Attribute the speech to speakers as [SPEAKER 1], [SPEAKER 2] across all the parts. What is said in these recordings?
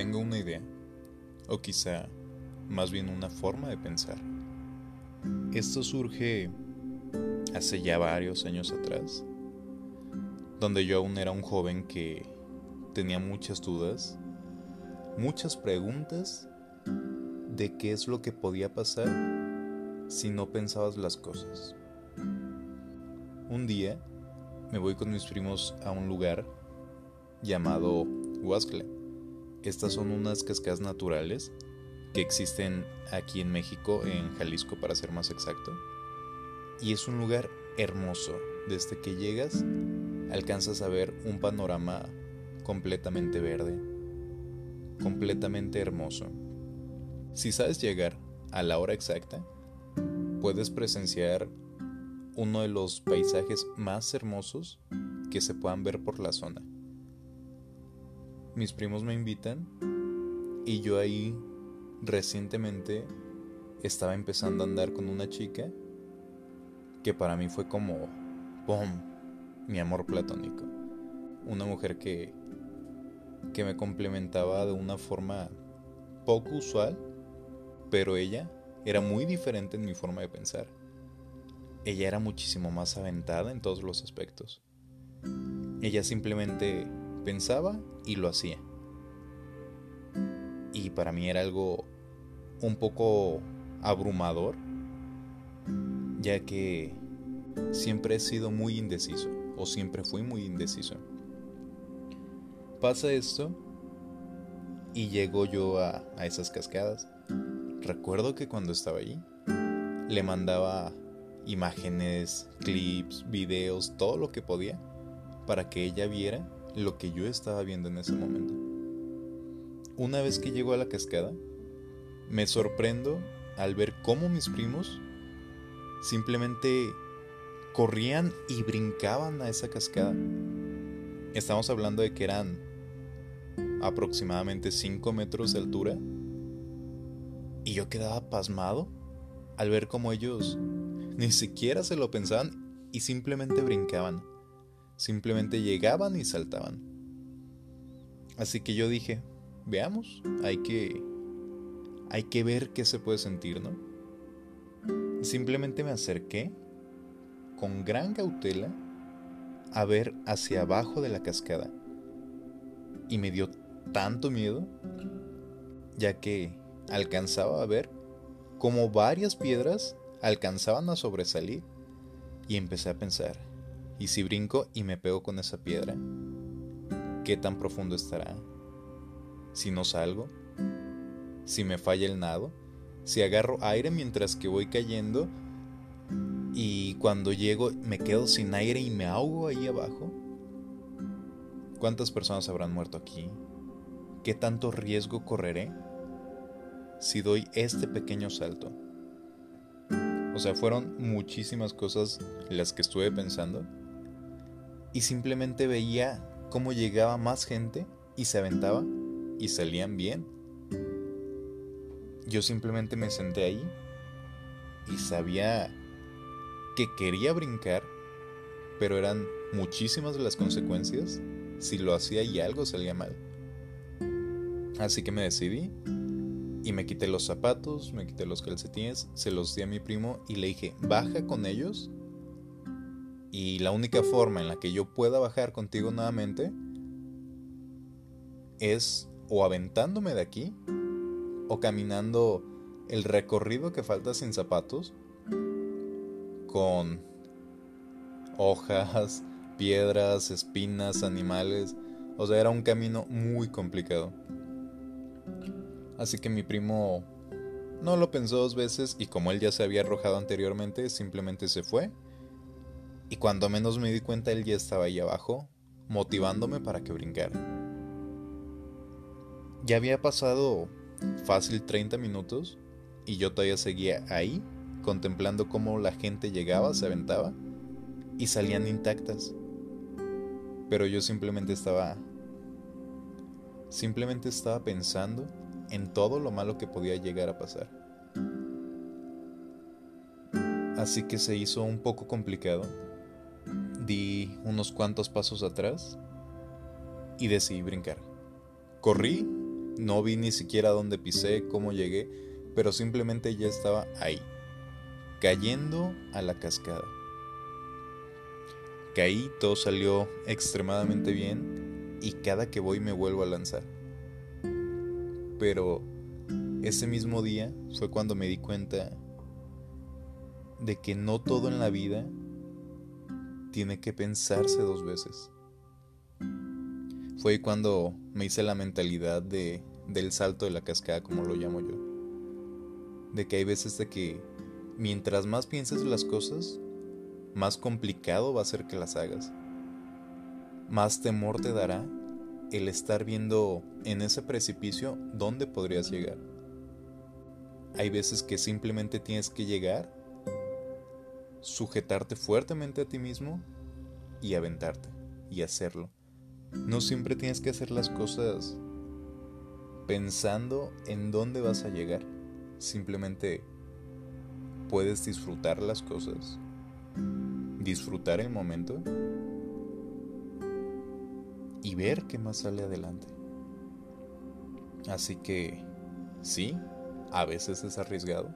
[SPEAKER 1] tengo una idea, o quizá más bien una forma de pensar. Esto surge hace ya varios años atrás, donde yo aún era un joven que tenía muchas dudas, muchas preguntas de qué es lo que podía pasar si no pensabas las cosas. Un día me voy con mis primos a un lugar llamado Huascle. Estas son unas cascadas naturales que existen aquí en México, en Jalisco para ser más exacto. Y es un lugar hermoso. Desde que llegas alcanzas a ver un panorama completamente verde, completamente hermoso. Si sabes llegar a la hora exacta, puedes presenciar uno de los paisajes más hermosos que se puedan ver por la zona. Mis primos me invitan y yo ahí recientemente estaba empezando a andar con una chica que para mí fue como, ¡pum!, mi amor platónico. Una mujer que, que me complementaba de una forma poco usual, pero ella era muy diferente en mi forma de pensar. Ella era muchísimo más aventada en todos los aspectos. Ella simplemente pensaba y lo hacía. Y para mí era algo un poco abrumador, ya que siempre he sido muy indeciso, o siempre fui muy indeciso. Pasa esto y llego yo a, a esas cascadas. Recuerdo que cuando estaba allí, le mandaba imágenes, clips, videos, todo lo que podía para que ella viera lo que yo estaba viendo en ese momento. Una vez que llego a la cascada, me sorprendo al ver cómo mis primos simplemente corrían y brincaban a esa cascada. Estamos hablando de que eran aproximadamente 5 metros de altura. Y yo quedaba pasmado al ver cómo ellos ni siquiera se lo pensaban y simplemente brincaban. Simplemente llegaban y saltaban. Así que yo dije, veamos, hay que hay que ver qué se puede sentir, ¿no? Simplemente me acerqué con gran cautela a ver hacia abajo de la cascada. Y me dio tanto miedo, ya que alcanzaba a ver como varias piedras alcanzaban a sobresalir y empecé a pensar, ¿y si brinco y me pego con esa piedra? ¿Qué tan profundo estará? Si no salgo, si me falla el nado, si agarro aire mientras que voy cayendo y cuando llego me quedo sin aire y me ahogo ahí abajo. ¿Cuántas personas habrán muerto aquí? ¿Qué tanto riesgo correré si doy este pequeño salto? O sea, fueron muchísimas cosas las que estuve pensando. Y simplemente veía cómo llegaba más gente y se aventaba y salían bien. Yo simplemente me senté ahí y sabía que quería brincar, pero eran muchísimas las consecuencias si lo hacía y algo salía mal. Así que me decidí y me quité los zapatos, me quité los calcetines, se los di a mi primo y le dije, baja con ellos. Y la única forma en la que yo pueda bajar contigo nuevamente es o aventándome de aquí o caminando el recorrido que falta sin zapatos con hojas, piedras, espinas, animales. O sea, era un camino muy complicado. Así que mi primo no lo pensó dos veces y como él ya se había arrojado anteriormente, simplemente se fue. Y cuando menos me di cuenta, él ya estaba ahí abajo, motivándome para que brincara. Ya había pasado fácil 30 minutos y yo todavía seguía ahí, contemplando cómo la gente llegaba, se aventaba y salían intactas. Pero yo simplemente estaba... Simplemente estaba pensando en todo lo malo que podía llegar a pasar. Así que se hizo un poco complicado. Di unos cuantos pasos atrás y decidí brincar. Corrí No vi ni siquiera dónde pisé, cómo llegué, pero simplemente ya estaba ahí, cayendo a la cascada. Caí, todo salió extremadamente bien y cada que voy me vuelvo a lanzar. Pero ese mismo día fue cuando me di cuenta de que no todo en la vida tiene que pensarse dos veces. Fue cuando me hice la mentalidad de, del salto de la cascada, como lo llamo yo. De que hay veces de que mientras más pienses las cosas, más complicado va a ser que las hagas. Más temor te dará el estar viendo en ese precipicio dónde podrías llegar. Hay veces que simplemente tienes que llegar, sujetarte fuertemente a ti mismo y aventarte y hacerlo. No siempre tienes que hacer las cosas pensando en dónde vas a llegar. Simplemente puedes disfrutar las cosas, disfrutar el momento y ver qué más sale adelante. Así que sí, a veces es arriesgado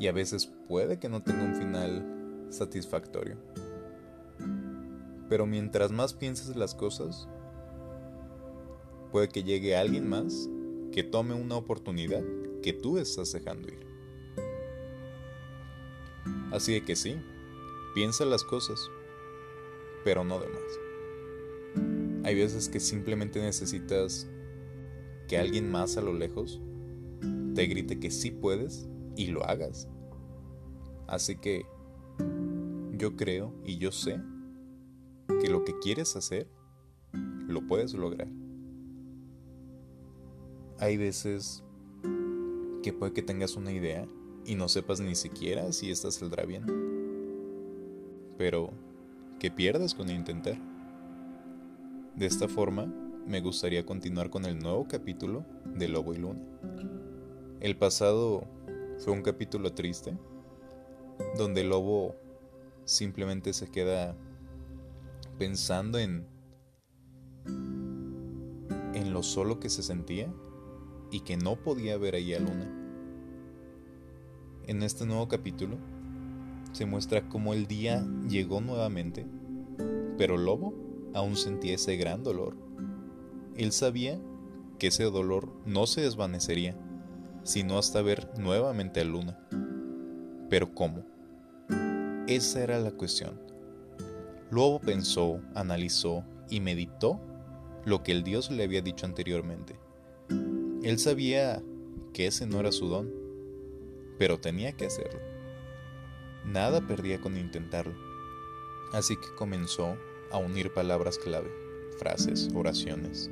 [SPEAKER 1] y a veces puede que no tenga un final satisfactorio. Pero mientras más pienses las cosas, puede que llegue alguien más que tome una oportunidad que tú estás dejando ir. Así que sí, piensa las cosas, pero no de más. Hay veces que simplemente necesitas que alguien más a lo lejos te grite que sí puedes y lo hagas. Así que yo creo y yo sé que lo que quieres hacer lo puedes lograr. Hay veces que puede que tengas una idea y no sepas ni siquiera si esta saldrá bien. Pero, ¿qué pierdes con intentar? De esta forma, me gustaría continuar con el nuevo capítulo de Lobo y Luna. El pasado fue un capítulo triste, donde el lobo simplemente se queda pensando en en lo solo que se sentía y que no podía ver ahí a Luna. En este nuevo capítulo se muestra cómo el día llegó nuevamente, pero Lobo aún sentía ese gran dolor. Él sabía que ese dolor no se desvanecería sino hasta ver nuevamente a Luna. Pero ¿cómo? Esa era la cuestión. Luego pensó, analizó y meditó lo que el Dios le había dicho anteriormente. Él sabía que ese no era su don, pero tenía que hacerlo. Nada perdía con intentarlo. Así que comenzó a unir palabras clave, frases, oraciones.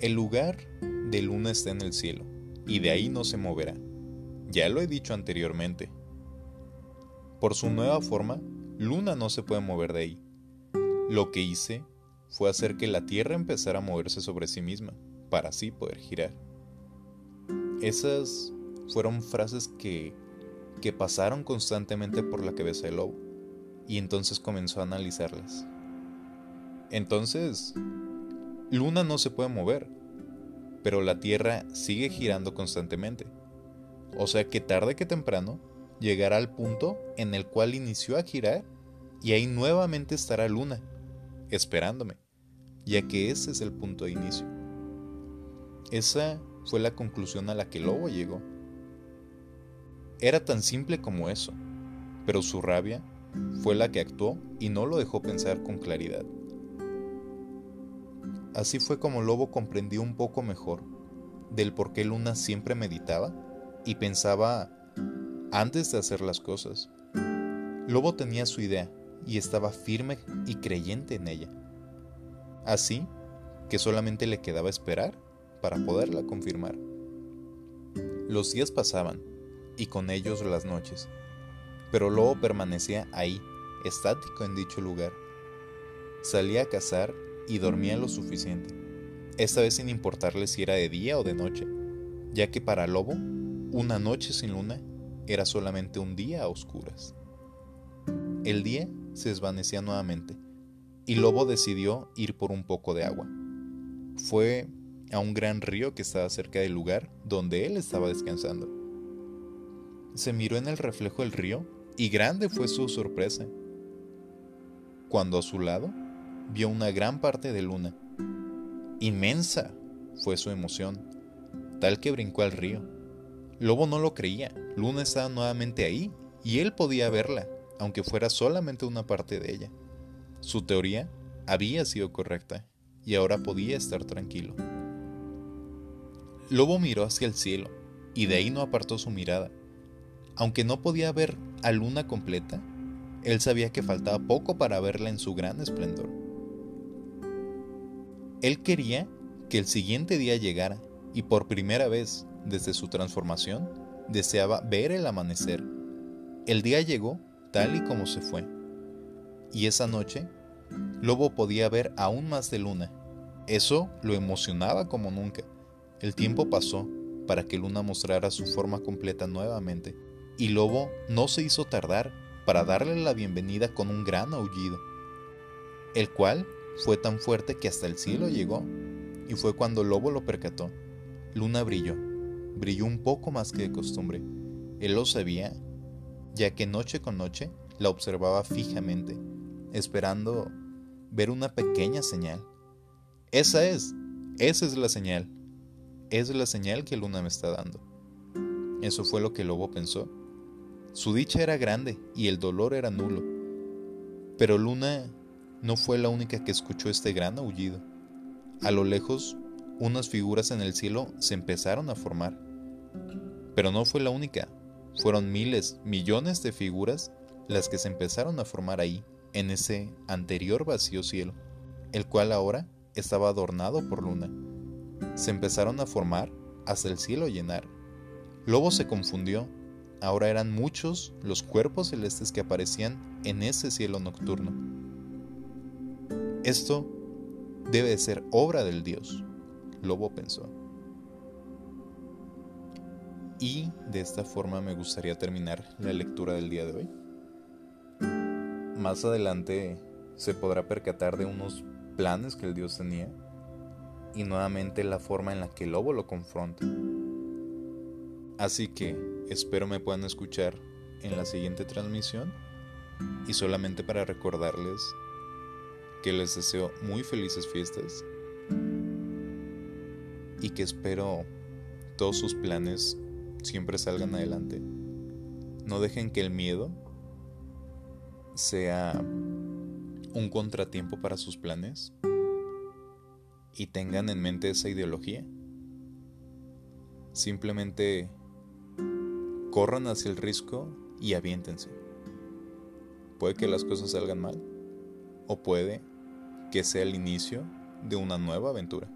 [SPEAKER 1] El lugar de Luna está en el cielo y de ahí no se moverá. Ya lo he dicho anteriormente. Por su nueva forma, Luna no se puede mover de ahí. Lo que hice fue hacer que la Tierra empezara a moverse sobre sí misma, para así poder girar. Esas fueron frases que, que pasaron constantemente por la cabeza del lobo, y entonces comenzó a analizarlas. Entonces, Luna no se puede mover, pero la Tierra sigue girando constantemente. O sea que tarde que temprano llegará al punto en el cual inició a girar y ahí nuevamente estará Luna, esperándome, ya que ese es el punto de inicio. Esa fue la conclusión a la que Lobo llegó. Era tan simple como eso, pero su rabia fue la que actuó y no lo dejó pensar con claridad. Así fue como Lobo comprendió un poco mejor del por qué Luna siempre meditaba y pensaba antes de hacer las cosas. Lobo tenía su idea y estaba firme y creyente en ella. Así que solamente le quedaba esperar para poderla confirmar. Los días pasaban y con ellos las noches, pero Lobo permanecía ahí, estático en dicho lugar. Salía a cazar y dormía lo suficiente, esta vez sin importarle si era de día o de noche, ya que para Lobo, una noche sin luna era solamente un día a oscuras. El día se desvanecía nuevamente y Lobo decidió ir por un poco de agua. Fue a un gran río que estaba cerca del lugar donde él estaba descansando. Se miró en el reflejo del río y grande fue su sorpresa, cuando a su lado vio una gran parte de luna. Inmensa fue su emoción, tal que brincó al río. Lobo no lo creía, Luna estaba nuevamente ahí y él podía verla, aunque fuera solamente una parte de ella. Su teoría había sido correcta y ahora podía estar tranquilo. Lobo miró hacia el cielo y de ahí no apartó su mirada. Aunque no podía ver a Luna completa, él sabía que faltaba poco para verla en su gran esplendor. Él quería que el siguiente día llegara y por primera vez desde su transformación deseaba ver el amanecer. El día llegó tal y como se fue. Y esa noche, Lobo podía ver aún más de Luna. Eso lo emocionaba como nunca. El tiempo pasó para que Luna mostrara su forma completa nuevamente, y Lobo no se hizo tardar para darle la bienvenida con un gran aullido, el cual fue tan fuerte que hasta el cielo llegó, y fue cuando Lobo lo percató. Luna brilló, brilló un poco más que de costumbre. Él lo sabía, ya que noche con noche la observaba fijamente, esperando ver una pequeña señal. Esa es, esa es la señal. Es la señal que Luna me está dando. Eso fue lo que Lobo pensó. Su dicha era grande y el dolor era nulo. Pero Luna no fue la única que escuchó este gran aullido. A lo lejos, unas figuras en el cielo se empezaron a formar. Pero no fue la única. Fueron miles, millones de figuras las que se empezaron a formar ahí, en ese anterior vacío cielo, el cual ahora estaba adornado por luna. Se empezaron a formar hasta el cielo llenar. Lobo se confundió. Ahora eran muchos los cuerpos celestes que aparecían en ese cielo nocturno. Esto debe de ser obra del Dios, Lobo pensó. Y de esta forma me gustaría terminar la lectura del día de hoy. Más adelante se podrá percatar de unos planes que el Dios tenía y nuevamente la forma en la que el lobo lo confronta. Así que espero me puedan escuchar en la siguiente transmisión y solamente para recordarles que les deseo muy felices fiestas y que espero todos sus planes siempre salgan adelante. No dejen que el miedo sea un contratiempo para sus planes y tengan en mente esa ideología. Simplemente corran hacia el risco y aviéntense. Puede que las cosas salgan mal o puede que sea el inicio de una nueva aventura.